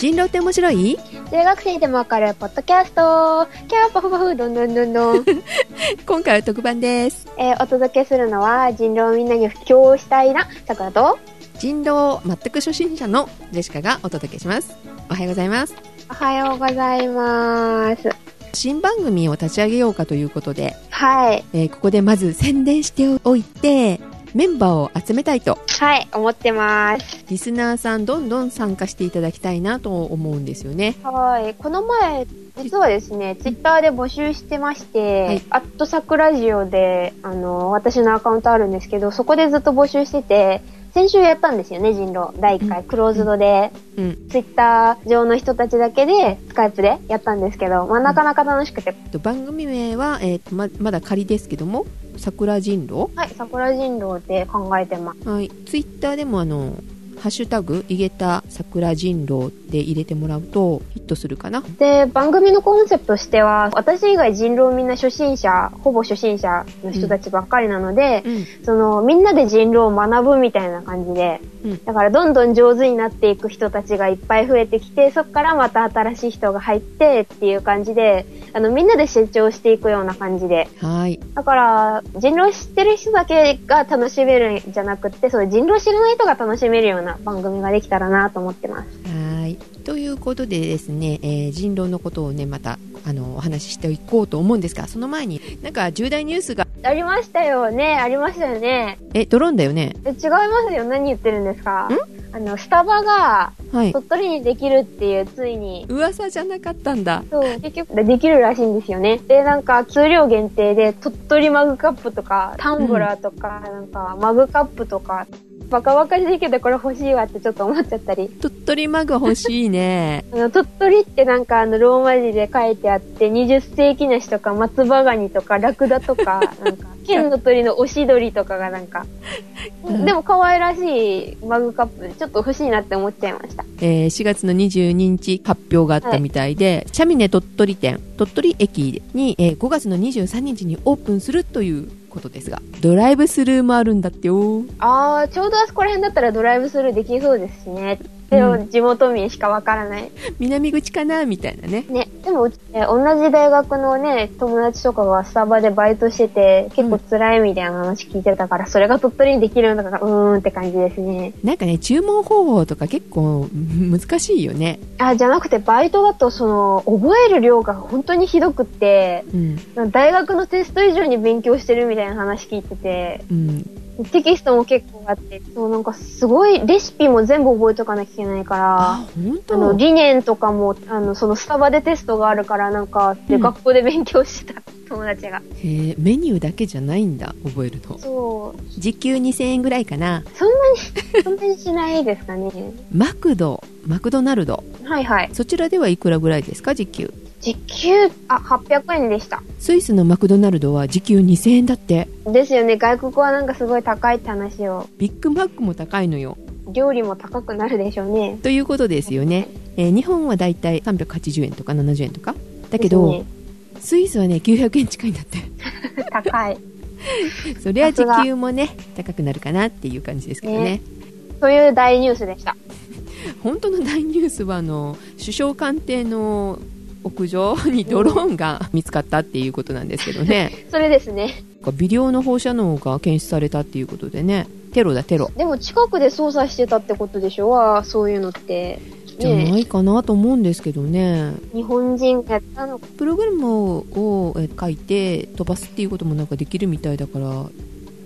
人狼って面白い？中学生でもわかるポッドキャストキャーパフパフどんどんどんどん、今回は特番です。えーお届けするのは人狼をみんなに布教したいなさくらと人狼全く初心者のジェシカがお届けします。おはようございます。おはようございます新番組を立ち上げようかということで、はいえーここでまず宣伝しておいて、メンバーを集めたいと、はい思ってます。リスナーさんどんどん参加していただきたいなと思うんですよね。はいこの前実はですね、ツイッターで募集してまして、はい。アットサクラジオで、あの、私のアカウントあるんですけど、そこでずっと募集してて、先週やったんですよね、人狼。第1回、クローズドで、うん。ツイッター上の人たちだけで、スカイプでやったんですけど、まあ、なかなか楽しくて、と番組名は、えーとままだ仮ですけども、桜人狼？はい、桜人狼で考えてます。はい。ツイッターでもあの、ハッシュタグ、いげた桜人狼で入れてもらうとヒットするかな。で、番組のコンセプトとしては、私以外人狼みんな初心者、ほぼ初心者の人たちばっかりなので、うん。その、みんなで人狼を学ぶみたいな感じで、うんだからどんどん上手になっていく人たちがいっぱい増えてきて、そこからまた新しい人が入ってっていう感じで、あの、みんなで成長していくような感じで。はい。だから、人狼知ってる人だけが楽しめるんじゃなくって、そう、人狼知らない人が楽しめるような番組ができたらなと思ってます。はい。ということでですね、えー人狼のことをね、また、あの、お話ししていこうと思うんですが、その前に、なんか重大ニュースが、ありましたよね、ありましたよね。え、ドローンだよね。え違いますよ、何言ってるんですか？あの、スタバがはい。鳥取にできるっていう、ついに。噂じゃなかったんだ。そう、結局できるらしいんですよね。で、なんか、数量限定で、鳥取マグカップとか、タンブラーとか、なんか、マグカップとか、バカバカしいけどこれ欲しいわってちょっと思っちゃったり。鳥取マグ欲しいね。あの、鳥取ってなんかあの、ローマ字で書いてあって、20世紀梨とか松葉ガニとかラクダとか、なんか、剣の鳥のオシドリとかがなんか、うんでも可愛らしいマグカップ、ちょっと欲しいなって思っちゃいました。えー4月の22日発表があったみたいで、シャミネ鳥取店、鳥取駅に、えー5月の23日にオープンするということですが、ドライブスルーもあるんだってよ。ああ、ちょうどあそこら辺だったらドライブスルーできそうですしね。でも、う地元民しかわからない。南口かな？みたいなね。ね、でもうち、え同じ大学のね、友達とかがスタバでバイトしてて、結構辛いみたいな話聞いてたから、それが鳥取にできるのか、うーんって感じですね。なんかね、注文方法とか結構うん難しいよね。あ、じゃなくて、バイトだと、その、覚える量が本当にひどくって、うん。大学のテスト以上に勉強してるみたいな話聞いてて、うん。テキストも結構あって、そう、なんかすごい、レシピも全部覚えとかなきゃいけないから、あ、の、理念とかも、あの、そのスタバでテストがあるから、なんか、で、うん学校で勉強してた友達が。へーメニューだけじゃないんだ、覚えるの。そう。時給2000円ぐらいかな。そんなに、そんなにしないですかね。マクド、マクドナルド。はいはい。そちらではいくらぐらいですか、時給？時給、あ、800円でした。スイスのマクドナルドは時給2000円だって。ですよね。外国はなんかすごい高いって話を。ビッグマックも高いのよ。料理も高くなるでしょうね。ということですよね。えー日本はだいたい380円とか70円とか。だけど、ねスイスはね、900円近いんだって。高い。そりゃ時給もね、高くなるかなっていう感じですけどね。ねという大ニュースでした。本当の大ニュースは、あの、首相官邸の屋上にドローンが見つかったっていうことなんですけどね。それですね。微量の放射能が検出されたっていうことでね。テロだ、テロ。でも近くで操作してたってことでしょそういうのって。じゃなねいかなと思うんですけどね。日本人がやったのか。プログラムをえ書いて飛ばすっていうこともなんかできるみたいだから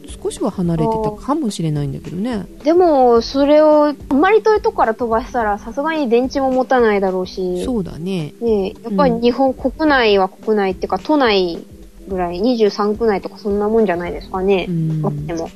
少しは離れてたかもしれないんだけどねでも、それを、あんまり遠いとこから飛ばしたら、さすがに電池も持たないだろうし。そうだねねえやっぱり日本国内は国内っていうか、都内ぐらい、23区内とかそんなもんじゃないですかねう。んあっても。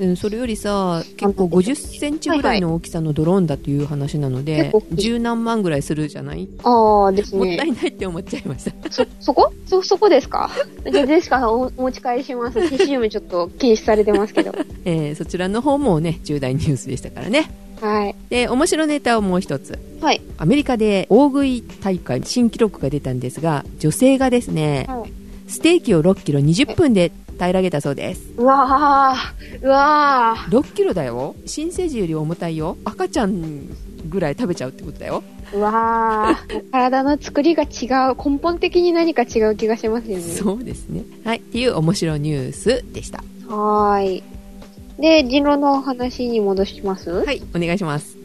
うんそれよりさ結構50センチぐらいの大きさのドローンだという話なので結構大きい十何万ぐらいするじゃない？ああですねもった。いないって思っちゃいましたそ、そこ？そ、そこですか？じゃあ、ジェシカさんおお持ち帰りします。TCM ちょっと禁止されてますけど。えーそちらの方もね重大ニュースでしたからねはい。で面白ネタをもう一つはい。アメリカで大食い大会新記録が出たんですが女性がですねはい。ステーキを6キロ20分で平らげたそうです。うわー、うわ6キロだよ。新生児より重たいよ。赤ちゃんぐらい食べちゃうってことだよ。ー、うわー。体の作りが違う。根本的に何か違う気がしますよね。そうですね。はい。っていう面白ニュースでした。はーい。で、人狼の話に戻します？ははい。お願いします。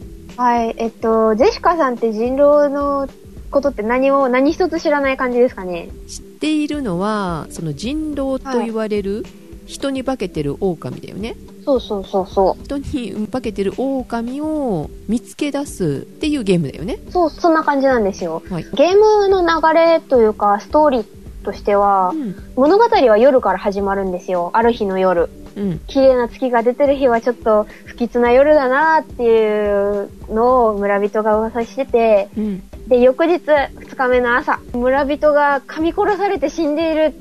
い。えっと、ジェシカさんって人狼のことって何を、何一つ知らない感じですかね？知っているのは、その人狼と言われる、人に化けてる狼だよね。そうそうそうそ人に化けてる狼を見つけ出すっていうゲームだよね。う。そう、そんな感じなんですよ。はい。ゲームの流れというか、ストーリーとしてはう、ん。物語は夜から始まるんですよ。ある日の夜。うん。綺麗な月が出てる日はちょっと不吉な夜だなっていうのを村人が噂してて、うん。で、翌日、二日目の朝、村人が噛み殺されて死んでいる。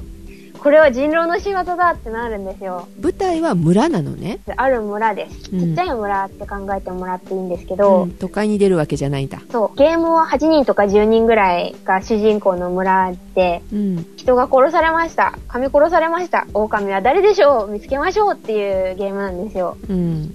これは人狼の仕業だってなるんですよ。舞台は村なのね。である村です。うんちっちゃい村って考えてもらっていいんですけうど、ん。都会に出るわけじゃないんだ。そう、ゲームは8人とか10人ぐらいが主人公の村で、うん。人が殺されました。噛み殺されました。狼は誰でしょう？見つけましょうっていうゲームなんですよ。うん。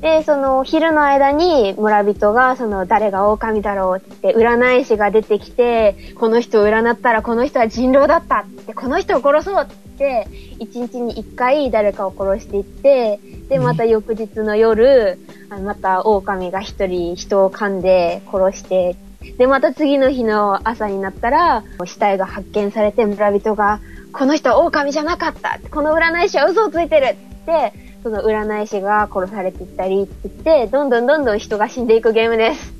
で、その昼の間に村人がその誰が狼だろうって占い師が出てきて、この人を占ったらこの人は人狼だったって、この人を殺そうって、一日に一回誰かを殺していって、で、また翌日の夜、あまた狼が一人人を噛んで殺して、で、また次の日の朝になったら、死体が発見されて村人が、この人は狼じゃなかったこの占い師は嘘をついてるって、その占い師が殺されていったりって言って、どんどんどんどん人が死んでいくゲームです。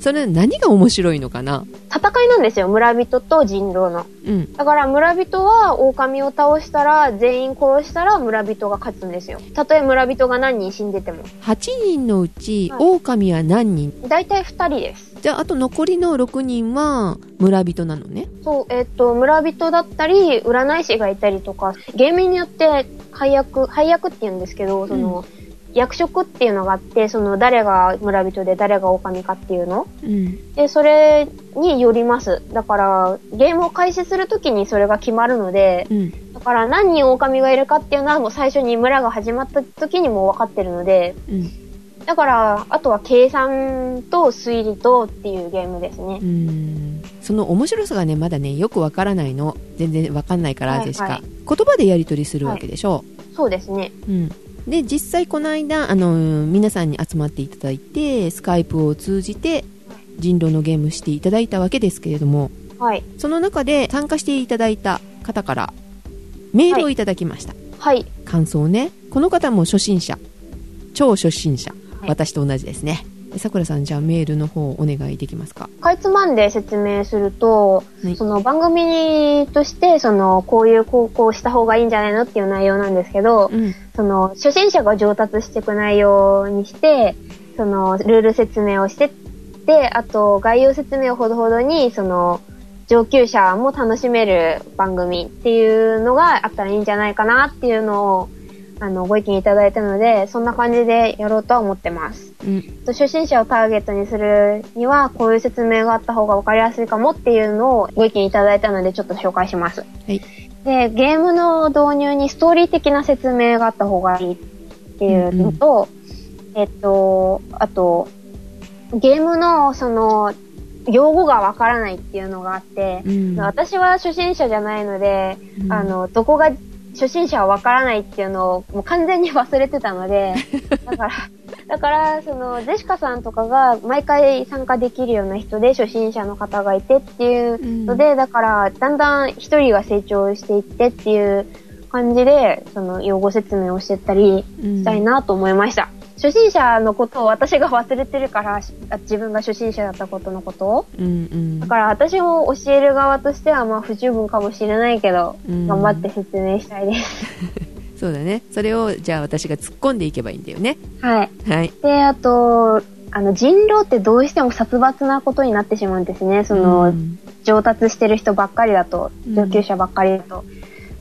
それ何が面白いのかな？戦いなんですよ、村人と人狼の。うん。だから村人は狼を倒したら、全員殺したら村人が勝つんですよ。たとえ村人が何人死んでても。8人のうち、はい狼は何人？だいたい2人です。じゃあ、あと残りの6人は村人なのね？そう、えっ、と、村人だったり、占い師がいたりとか、ゲームによって配役、配役って言うんですけど、その、役職っていうのがあって、その誰が村人で誰が狼かっていうの？うん。で、それによります。だから、ゲームを開始するときにそれが決まるので、うん。だから何人狼がいるかっていうのはもう最初に村が始まった時にもう分かってるので、うん。だから、あとは計算と推理とっていうゲームですねう。ん。その面白さがね、まだね、よくわからないの。全然わかんないから、はいジェシカ。はい言葉でやり取りするわけでしょ。そうですね。うん。で、実際この間、あの、皆さんに集まっていただいて、スカイプを通じて、人狼のゲームしていただいたわけですけれども、はい。その中で参加していただいた方から、メールをいただきました。はい。感想ね。この方も初心者。超初心者。はい私と同じですね。さくらさん、じゃあメールの方お願いできますか？かいつまんで説明すると、はいその番組として、その、こういう高校した方がいいんじゃないのっていう内容なんですけど、うん。その、初心者が上達していく内容にして、その、ルール説明をしてって、あと、概要説明をほどほどに、その、上級者も楽しめる番組っていうのがあったらいいんじゃないかなっていうのを、あの、ご意見いただいたので、そんな感じでやろうとは思ってます。うん。と初心者をターゲットにするには、こういう説明があった方が分かりやすいかもっていうのをご意見いただいたので、ちょっと紹介します。はい。で、ゲームの導入にストーリー的な説明があった方がいいっていうのと、えっと、あと、ゲームのその、用語がわからないっていうのがあって、うん。私は初心者じゃないので、うんあの、どこが初心者はわからないっていうのをもう完全に忘れてたので、だから、だから、その、ジェシカさんとかが毎回参加できるような人で初心者の方がいてっていうので、だから、だんだん一人が成長していってっていう感じで、その、用語説明をしてったりしたいなと思いました。初心者のことを私が忘れてるから、自分が初心者だったことのこと？を。うんうん。だから私も教える側としてはまあ不十分かもしれないけど、うん頑張って説明したいです。そうだね。それを、じゃあ私が突っ込んでいけばいいんだよね。はい。はい。で、あと、あの、人狼ってどうしても殺伐なことになってしまうんですね。その、うん上達してる人ばっかりだと、うん上級者ばっかりだと。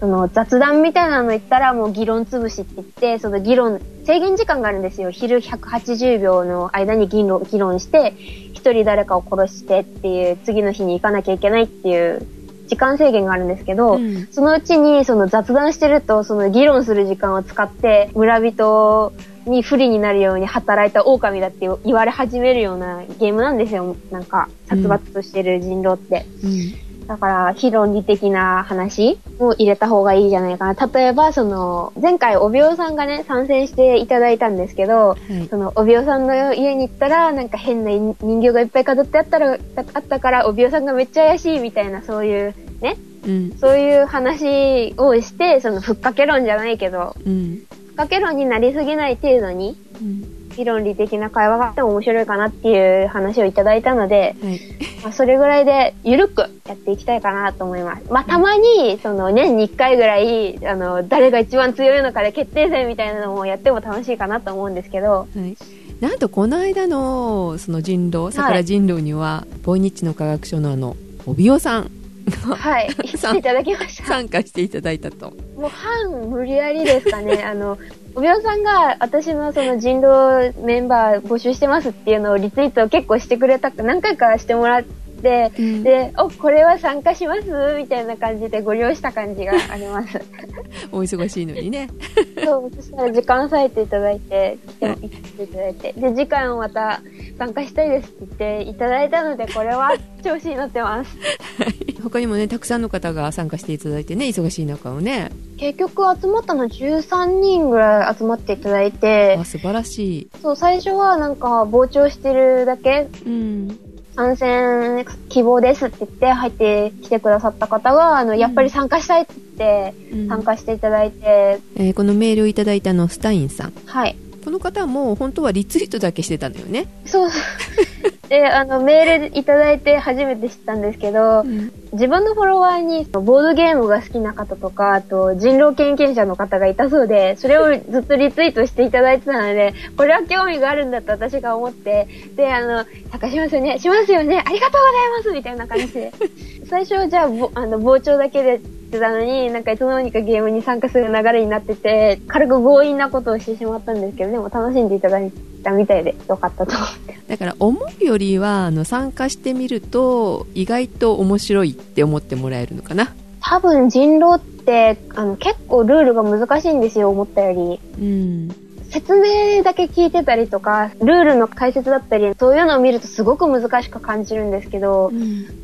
その雑談みたいなの言ったらもう議論潰しって言って、その議論、制限時間があるんですよ。昼180秒の間に議論議論して、一人誰かを殺してっていう、次の日に行かなきゃいけないっていう時間制限があるんですけど、うんそのうちにその雑談してると、その議論する時間を使って、村人に不利になるように働いた狼だって言われ始めるようなゲームなんですよ。なんか、殺伐としてる人狼って。うん。だから、非論理的な話を入れた方がいいんじゃないかな。例えば、その、前回、おびおさんがね、参戦していただいたんですけど、はい。その、おびおさんの家に行ったら、なんか変な人形がいっぱい飾ってあったら、あったから、おびおさんがめっちゃ怪しいみたいな、そういう、ね、うん。そういう話をして、その、ふっかけ論じゃないけど、うん。ふっかけ論になりすぎない程度に、うん。非論理的な会話があっても面白いかなっていう話をいただいたので、はい。まあ、それぐらいで、ゆるくやっていきたいかなと思います。まあ、たまに、その、年に1回ぐらい、あの、誰が一番強いのかで決定戦みたいなのもやっても楽しいかなと思うんですけど、はい。なんとこの間のその人狼桜人狼には、ボイニッチの科学書のあの帯尾さんはい、さ来て いただきました。参加していただいたともう、半無理やりですかね。あの、おびおさんが私のその人狼メンバー募集してますっていうのをリツイートを結構してくれたく、何回かしてもらって、うん。で、お、これは参加しますみたいな感じでご利用した感じがあります。お忙しいのにね。そう、そしたら時間割いていただいて、来ていただいて、で、次回もまた参加したいですって言っていただいたので、これは調子に乗ってます。他にもねたくさんの方が参加していただいてね忙しい中をね結局集まったの13人ぐらい集まっていただいてあ、素晴らしい。そう、最初はなんか傍聴してるだけ、うん。参戦希望ですって言って入ってきてくださった方が、あの、やっぱり参加したいって言って、うん。参加していただいて、えーこのメールをいただいたのスタインさん。はい。この方も本当はリツイートだけしてたんだよね、そう。で、あの、メールいただいて初めて知ったんですけど、自分のフォロワーにボードゲームが好きな方とか、あと人狼経験者の方がいたそうで、それをずっとリツイートしていただいてたので、これは興味があるんだと私が思って、で、あの、参加しますよねしますよねありがとうございますみたいな感じで。最初じゃあ、ぼあの、傍聴だけでってたのに、なんかいつの間にかゲームに参加する流れになってて、軽く強引なことをしてしまったんですけど、でも楽しんでいただいたみたいでよかったと思って。だから思うよりはあの参加してみると意外と面白いって思ってもらえるのかな多分人狼って、あの、結構ルールが難しいんですよ、思ったより。うん説明だけ聞いてたりとか、ルールの解説だったり、そういうのを見るとすごく難しく感じるんですけど、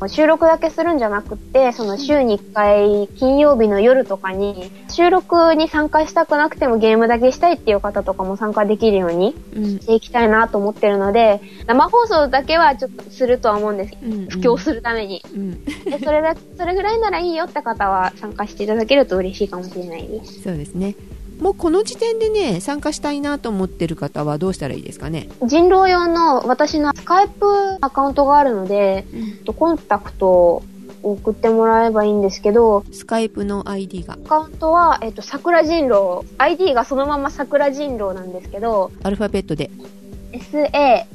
収録だけするんじゃなくって、その週に1回、金曜日の夜とかに、収録に参加したくなくてもゲームだけしたいっていう方とかも参加できるようにうん。していきたいなと思ってるので、生放送だけはちょっとするとは思うんです。布教するために。うん。でそれだ、それぐらいならいいよって方は参加していただけると嬉しいかもしれないです。そうですねもうこの時点でね参加したいなと思ってる方はどうしたらいいですかね、人狼用の私のスカイプアカウントがあるので、とコンタクトを送ってもらえばいいんですけど、スカイプの ID が？アカウントは、えっと、桜人狼。ID がそのまま桜人狼なんですけど、アルファベットで？S-A、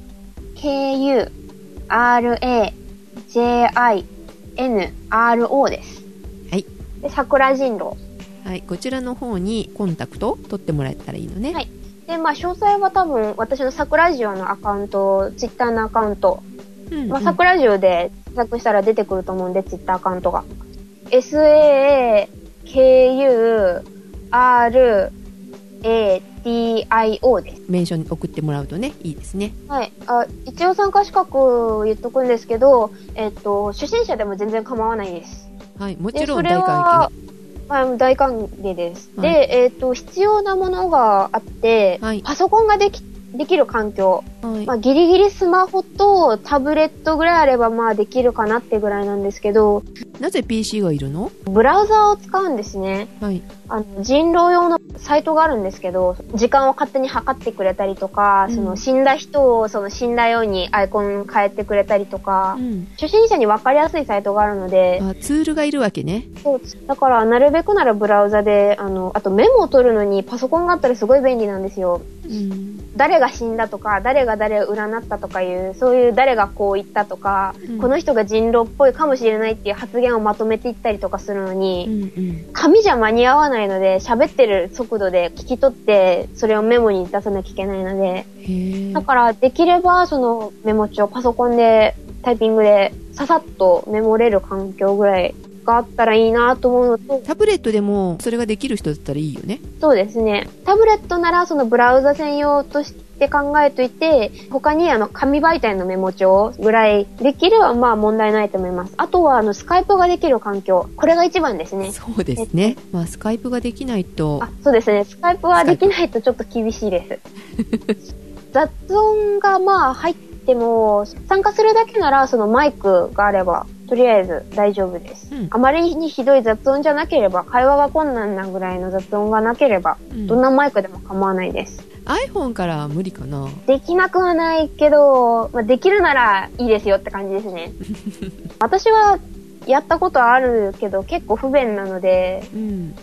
K-U、R-A、J-I、N、R-O です。はい。で、桜人狼。はい、こちらの方にコンタクトを取ってもらえたらいいのね。はいで、まあ、詳細は多分、私の桜ジオのアカウント、ツイッターのアカウント、うんまあ、桜ジオで検索したら出てくると思うんで、ツイッターアカウントが。S-A-K-U-R-A-D-I-O です。メンション送ってもらうとね、いいですね。はい。あ、一応参加資格を言っとくんですけど、えっと、初心者でも全然構わないです。はい、もでちろん大歓ははい、大歓迎です。はいで、えっと、必要なものがあって、はいパソコンができ、できる環境。迎。はい。まあ、ギリギリスマホとタブレットぐらいあればまあできるかなってぐらいなんですけど、なぜ PC がいるの？ブラウザーを使うんですね。はい。あの、人狼用のサイトがあるんですけど、時間を勝手に測ってくれたりとか、うんその死んだ人をその死んだようにアイコン変えてくれたりとか、うん。初心者に分かりやすいサイトがあるので、あ、ツールがいるわけね。そうだからなるべくならブラウザで、あの、あとメモを取るのにパソコンがあったらすごい便利なんですよ。うん。誰が死んだとか、誰が誰を占ったとかいう、そういう誰がこう言ったとか、うんこの人が人狼っぽいかもしれないっていう発言をまとめていったりとかするのうに、んうん。紙じゃ間に合わないので、喋ってる速度で聞き取って、それをメモに出さなきゃいけないので、だ。からできればそのメモ帳パソコンでタイピングでささっとメモれる環境ぐらいがあったらいいなと思うのと、タブレットでもそれができる人だったらいいよね。そうですね。タブレットならそのブラウザ専用として考えといて、他にあの紙媒体のメモ帳ぐらいできればまあ問題ないと思います。あとはあのスカイプができる環境。これが一番ですね。そうですね。まあ、スカイプができないとあ、そうですね。スカイプはできないとちょっと厳しいです。雑音がまあ入っても、参加するだけならそのマイクがあれば、とりあえず大丈夫です。うんあまりにひどい雑音じゃなければ、会話が困難なぐらいの雑音がなければ、うんどんなマイクでも構わないです。iPhone からは無理かな。できなくはないけど、まあ、できるならいいですよって感じですね。私はやったことあるけど結構不便なので、うん。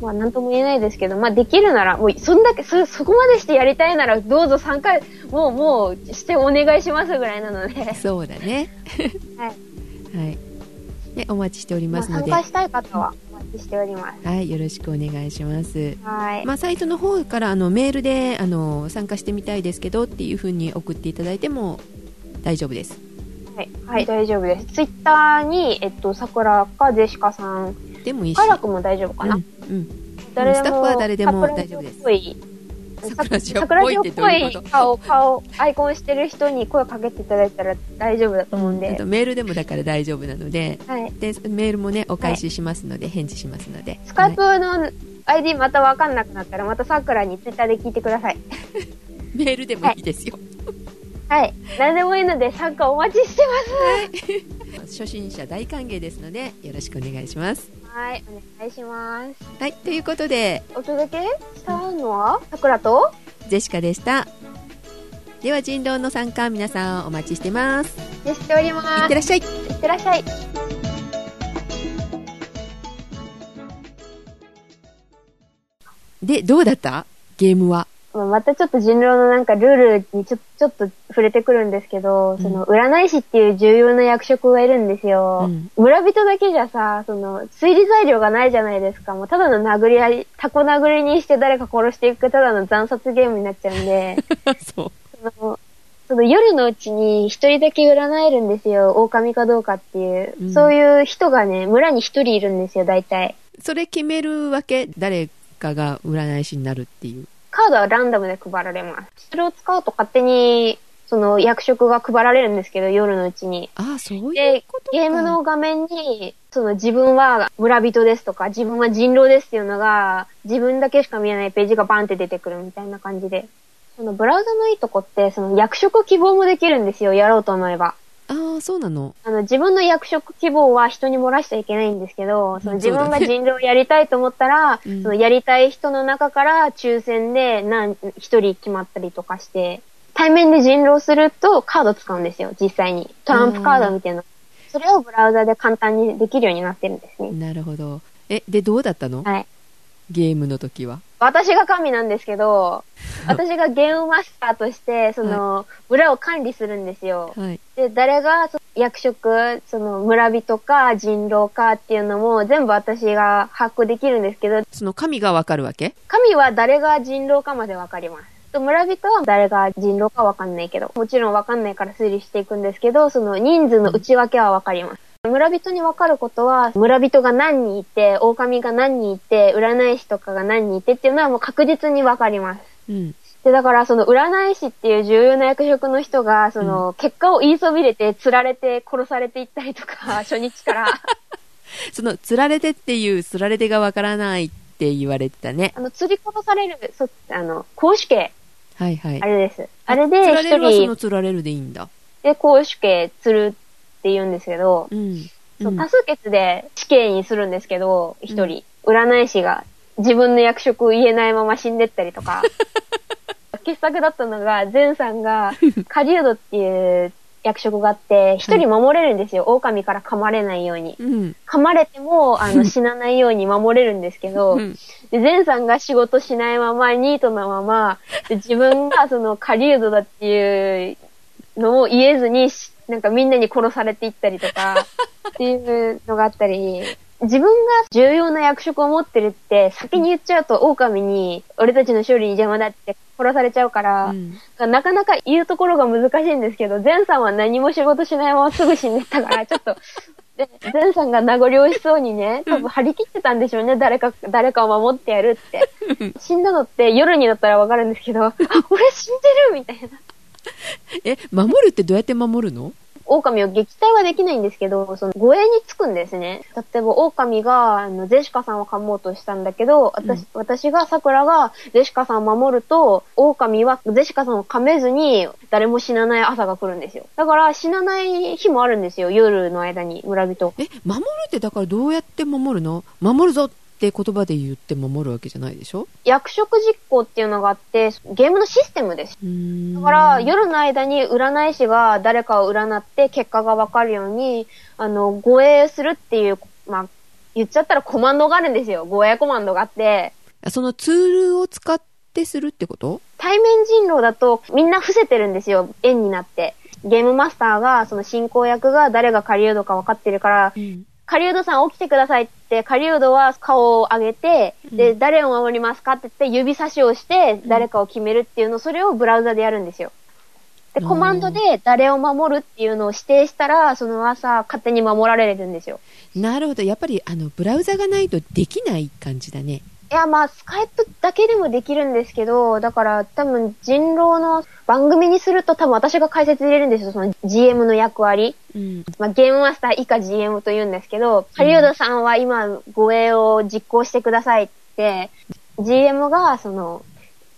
まあなんとも言えないですけど、まあできるなら、もうそんだけ、そ、そこまでしてやりたいならどうぞ参加、もうもうしてお願いしますぐらいなので、そうだね。はい。はい。で、お待ちしておりますので、参加したい方はお待ちしております。はい、よろしくお願いします。はい。まあ、サイトの方からあのメールであの参加してみたいですけどっていう風に送っていただいても大丈夫です。はい、はい、大丈夫です。ツイッターに、えっと、桜かジェシカさん、でもいいし。カラクも大丈夫かな、うん、うん。誰でもスタッフは誰でも桜大丈夫です桜ジオっぽいってどういうこと？桜ジオっぽい顔、顔、アイコンしてる人に声かけていただいたら大丈夫だと思うんあでと。メールでもだから大丈夫なので、はい。でメールもねお返ししますので、返事しますので。スカイプはの ID またわかんなくなったら、また桜にツイッターで聞いてください。い メールでもいいですよ。はい。何でもいいので参加お待ちして初心者大歓迎ですのでよろしくお願いします。はい。お願いします。はい、ということでお届けしたのは桜と？ジェシカでした。では人狼の参加皆さんお待ちしてます。でしておりいます。ってらっしゃい。いってらっしゃい。でどうだった？ゲームは。またちょっと人狼のなんかルールにちょちょっと触れてくるんですけど、うんその占い師っていう重要な役職がいるんですよ。うん村人だけじゃさ、その推理材料がないじゃないですか。もうただの殴り合い、タコ殴りにして誰か殺していくただの惨殺ゲームになっちゃうんで、そう。そのその夜のうちに一人だけ占えるんですよ。狼かどうかっていう。うんそういう人がね、村に一人いるんですよ、大体。それ決めるわけ？誰かが占い師になるっていう。カードはランダムで配られます。それを使うと勝手に、その役職が配られるんですけど、夜のうちに。ああ、そういうでことか。、ゲームの画面に、その自分は村人ですとか、自分は人狼ですっていうのが、自分だけしか見えないページがバンって出てくるみたいな感じで。そのブラウザのいいとこって、その役職希望もできるんですよ、やろうと思えば。ああ、そうなの。あの、自分の役職希望は人に漏らしちゃいけないんですけど、その自分が人狼をやりたいと思ったら、うんそのやりたい人の中から抽選で何、一人決まったりとかして、対面で人狼するとカード使うんですよ、実際に。トランプカードみたいな。それをブラウザで簡単にできるようになってるんですね。なるほど。え、で、どうだったの？はい。ゲームの時は。私が神なんですけど、私がゲームマスターとして、その、村を管理するんですよ。はい。で、誰がその役職、その村人か人狼かっていうのも全部私が把握できるんですけど、その神がわかるわけ？神は誰が人狼かまでわかります。と村人は誰が人狼かわかんないけど、もちろんわかんないから推理していくんですけど、その人数の内訳はわかります。村人にわかることは、村人が何人いて、狼が何人いて、占い師とかが何人いてっていうのはもう確実にわかります。うん。で、だから、その、占い師っていう重要な役職の人が、その、結果を言いそびれて、釣られて、殺されていったりとか、初日から。その、釣られてっていう、釣られてがわからないって言われてたね。あの、釣り殺される、そ、あの、公主刑、はいはい。あれです。あれで、釣ら一れるはその人釣られるでいいんだ。で公主刑釣るって言うんですけど、うん。そううん多数決で死刑にするんですけど、一人、占い師が自分の役職を言えないまま死んでったりとか、傑作だったのが、前さんが、狩人っていう役職があって、一人守れるんですよ。狼から噛まれないように。うん。噛まれても、あの、死なないように守れるんですけど、うんで、前さんが仕事しないまま、ニートなまま、で自分がその狩人だっていうのを言えずに、しなんかみんなに殺されていったりとか、っていうのがあったり、自分が重要な役職を持ってるって先に言っちゃうと狼に俺たちの勝利に邪魔だって殺されちゃうから、うんなかなか言うところが難しいんですけど、前さんは何も仕事しないまますぐ死んでったから、ちょっとで、ゼンさんが名残惜しそうにね、多分張り切ってたんでしょうね、誰か、誰かを守ってやるって。死んだのって夜になったらわかるんですけど、あ、俺死んでるみたいな。え、守るってどうやって守るの？狼を撃退はできないんですけど、その護衛につくんですね。例えば狼が、あの、ゼシカさんを噛もうとしたんだけど、私、うん私が、桜がゼシカさんを守ると、狼はゼシカさんを噛めずに、誰も死なない朝が来るんですよ。だから死なない日もあるんですよ、夜の間に、村人。え、守るってだからどうやって守るの？守るぞって言葉で言って守るわけじゃないでしょ？役職実行っていうのがあって、ゲームのシステムです。だから、夜の間に占い師が誰かを占って結果がわかるように、あの、護衛するっていう、まあ、言っちゃったらコマンドがあるんですよ。護衛コマンドがあって、そのツールを使ってするってこと？対面人狼だとみんな伏せてるんですよ。円になって。ゲームマスターが、その進行役が誰が狩人か分かってるから、うん。狩人さん起きてくださいって、狩人は顔を上げて、で、うん誰を守りますか？って言って指差しをして、うん誰かを決めるっていうの、それをブラウザでやるんですよ。で、コマンドで誰を守る？っていうのを指定したら、その朝勝手に守られるんですよ。なるほど。やっぱり、あの、ブラウザがないとできない感じだね。いや、まあ、スカイプだけでもできるんですけど、だから多分人狼の番組にすると多分私が解説入れるんですよ、その GM の役割。うん。まあ、ゲームマスター以下 GM と言うんですけど、ハリウッドさんは今護衛を実行してくださいって、GM がその、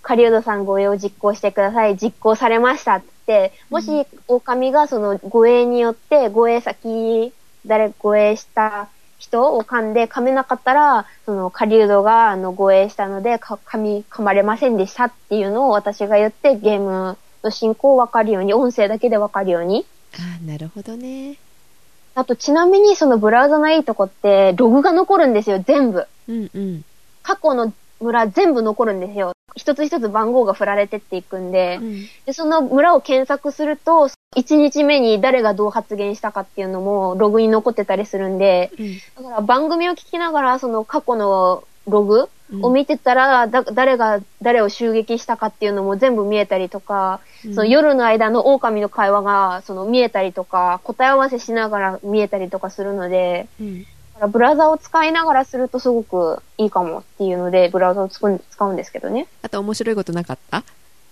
カリウドさん護衛を実行してください、実行されましたって、もし、狼がその護衛によって、護衛先、誰護衛した人を噛んで噛めなかったら、そのカリウドがあの護衛したので、か噛み、噛まれませんでしたっていうのを私が言って、ゲームの進行をわかるように、音声だけでわかるように。ああ、なるほどね。あと、ちなみにそのブラウザのいいとこって、ログが残るんですよ、全部。うんうん。過去の村全部残るんですよ。一つ一つ番号が振られてっていくんで、うん。で、その村を検索すると、1日目に誰がどう発言したかっていうのもログに残ってたりするんで、うん。だから番組を聞きながら、その過去のログうん。を見てたら、だ誰が誰を襲撃したかっていうのも全部見えたりとか、うん。その夜の間の狼の会話がその見えたりとか、答え合わせしながら見えたりとかするので、うんブラウザを使いながらするとすごくいいかもっていうので、ブラウザをつく使うんですけどね。あと面白いことなかった？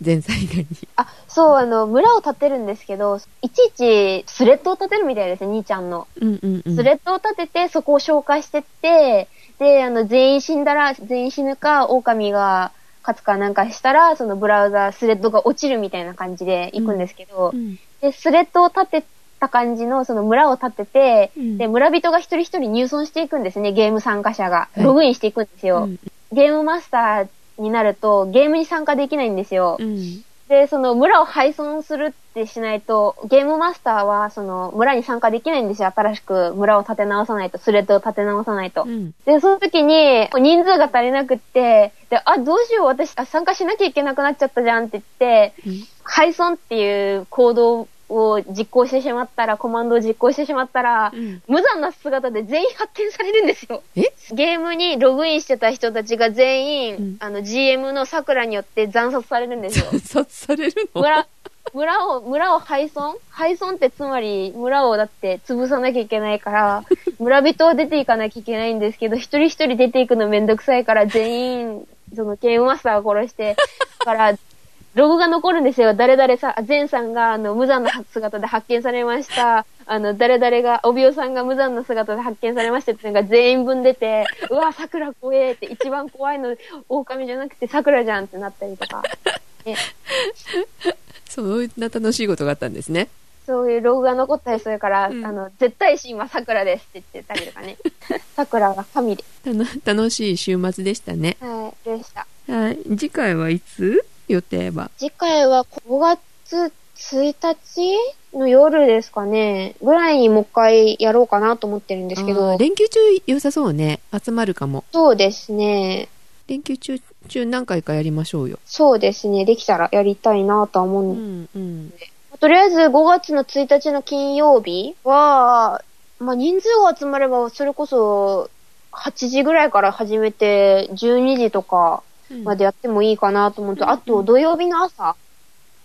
前菜以外に。あ、そう、あの、村を建てるんですけど、いちいちスレッドを立てるみたいですね、兄ちゃんの。うんうんうん。スレッドを立てて、そこを紹介してって、で、あの、全員死んだら、全員死ぬか、狼が勝つかなんかしたら、そのブラウザ、スレッドが落ちるみたいな感じで行くんですけど、うんで、スレッドを立てた感じの、その村を立てて、うんで、村人が一人一人入村していくんですね、ゲーム参加者が。はいログインしていくんですよ。うんゲームマスターになると、ゲームに参加できないんですよ。うんで、その村を廃村するってしないと、ゲームマスターはその村に参加できないんですよ。新しく村を立て直さないと、スレッドを立て直さないと。うんで、その時に人数が足りなくって、で、あ、どうしよう、私あ参加しなきゃいけなくなっちゃったじゃんって言って、うん廃村っていう行動を実行してしまったら、コマンドを実行してしまったら、うん。無残な姿で全員発見されるんですよ。え？ゲームにログインしてた人たちが全員、うん。あの GM の桜によって惨殺されるんですよ。惨殺されるの？村、村を、村を廃村？廃村ってつまり村をだって潰さなきゃいけないから、村人は出ていかなきゃいけないんですけど、一人一人出ていくのめんどくさいから全員、そのゲームマスターを殺して、だから、ログが残るんですよ。誰々さん、ゼンさんが、あの、無残な姿で発見されました。あの、誰々が、おびおさんが無残な姿で発見されましたっていうのが全員分出て、うわ、桜怖えって、一番怖いの、狼じゃなくて桜じゃんってなったりとか。ね そんな楽しいことがあったんですね。そういうログが残ったりするから、うんあの、絶対神は桜ですって言ってたりとかね。桜が神で。たの楽しい週末でしたね。はい、でした。はい。次回はいつ？予定は。次回は5月1日の夜ですかね。ぐらいにもう一回やろうかなと思ってるんですけあどー。連休中良さそうね。集まるかも。そうですね。連休中、中何回かやりましょうよ。そうですね。できたらやりたいなとは思ううんんうん。とりあえず5月の1日の金曜日は、まあ、人数が集まれば、それこそ、8時ぐらいから始めて、12時とかまでやってもいいかなと思うと、うん。あと土曜日の朝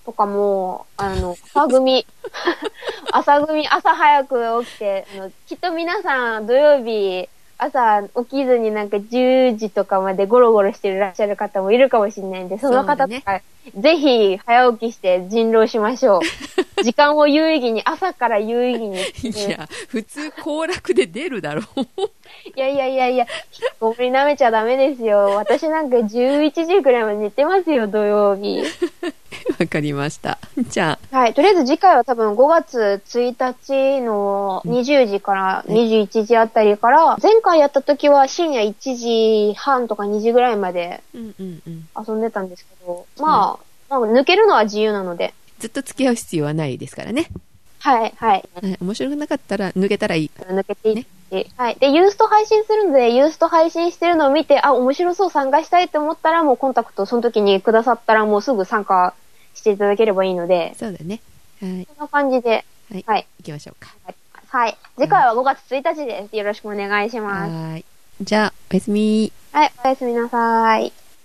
とかも、あの、朝組、朝組、朝早く起きて、あのきっと皆さん土曜日、朝起きずになんか10時とかまでゴロゴロしてらっしゃる方もいるかもしれないんで、その方とか、ぜひ早起きして人狼しましょう。時間を有意義に、朝から有意義に。いや、普通行楽で出るだろう。いやいやいやいや、ごめん舐めちゃダメですよ。私なんか11時くらいまで寝てますよ、土曜日。わかりました。じゃあ、はい。とりあえず次回は多分5月1日の20時から21時あたりから、前回やった時は深夜1時半とか2時ぐらいまで。遊んでたんですけど、まあ、まあ、抜けるのは自由なので、ずっと付き合う必要はないですからね。はい、はい。はい面白くなかったら抜けたらいい。抜けていって、はい。で、ユースト配信するので、ユースト配信してるのを見て、あ、面白そう参加したいと思ったら、もうコンタクトその時にくださったら、もうすぐ参加していただければいいので、そうだね。はい。こんな感じで、はい。はい。行きましょうか。はい。次回は5月1日です。よろしくお願いします。はい。じゃあ、おやすみ。はい、おやすみなさい。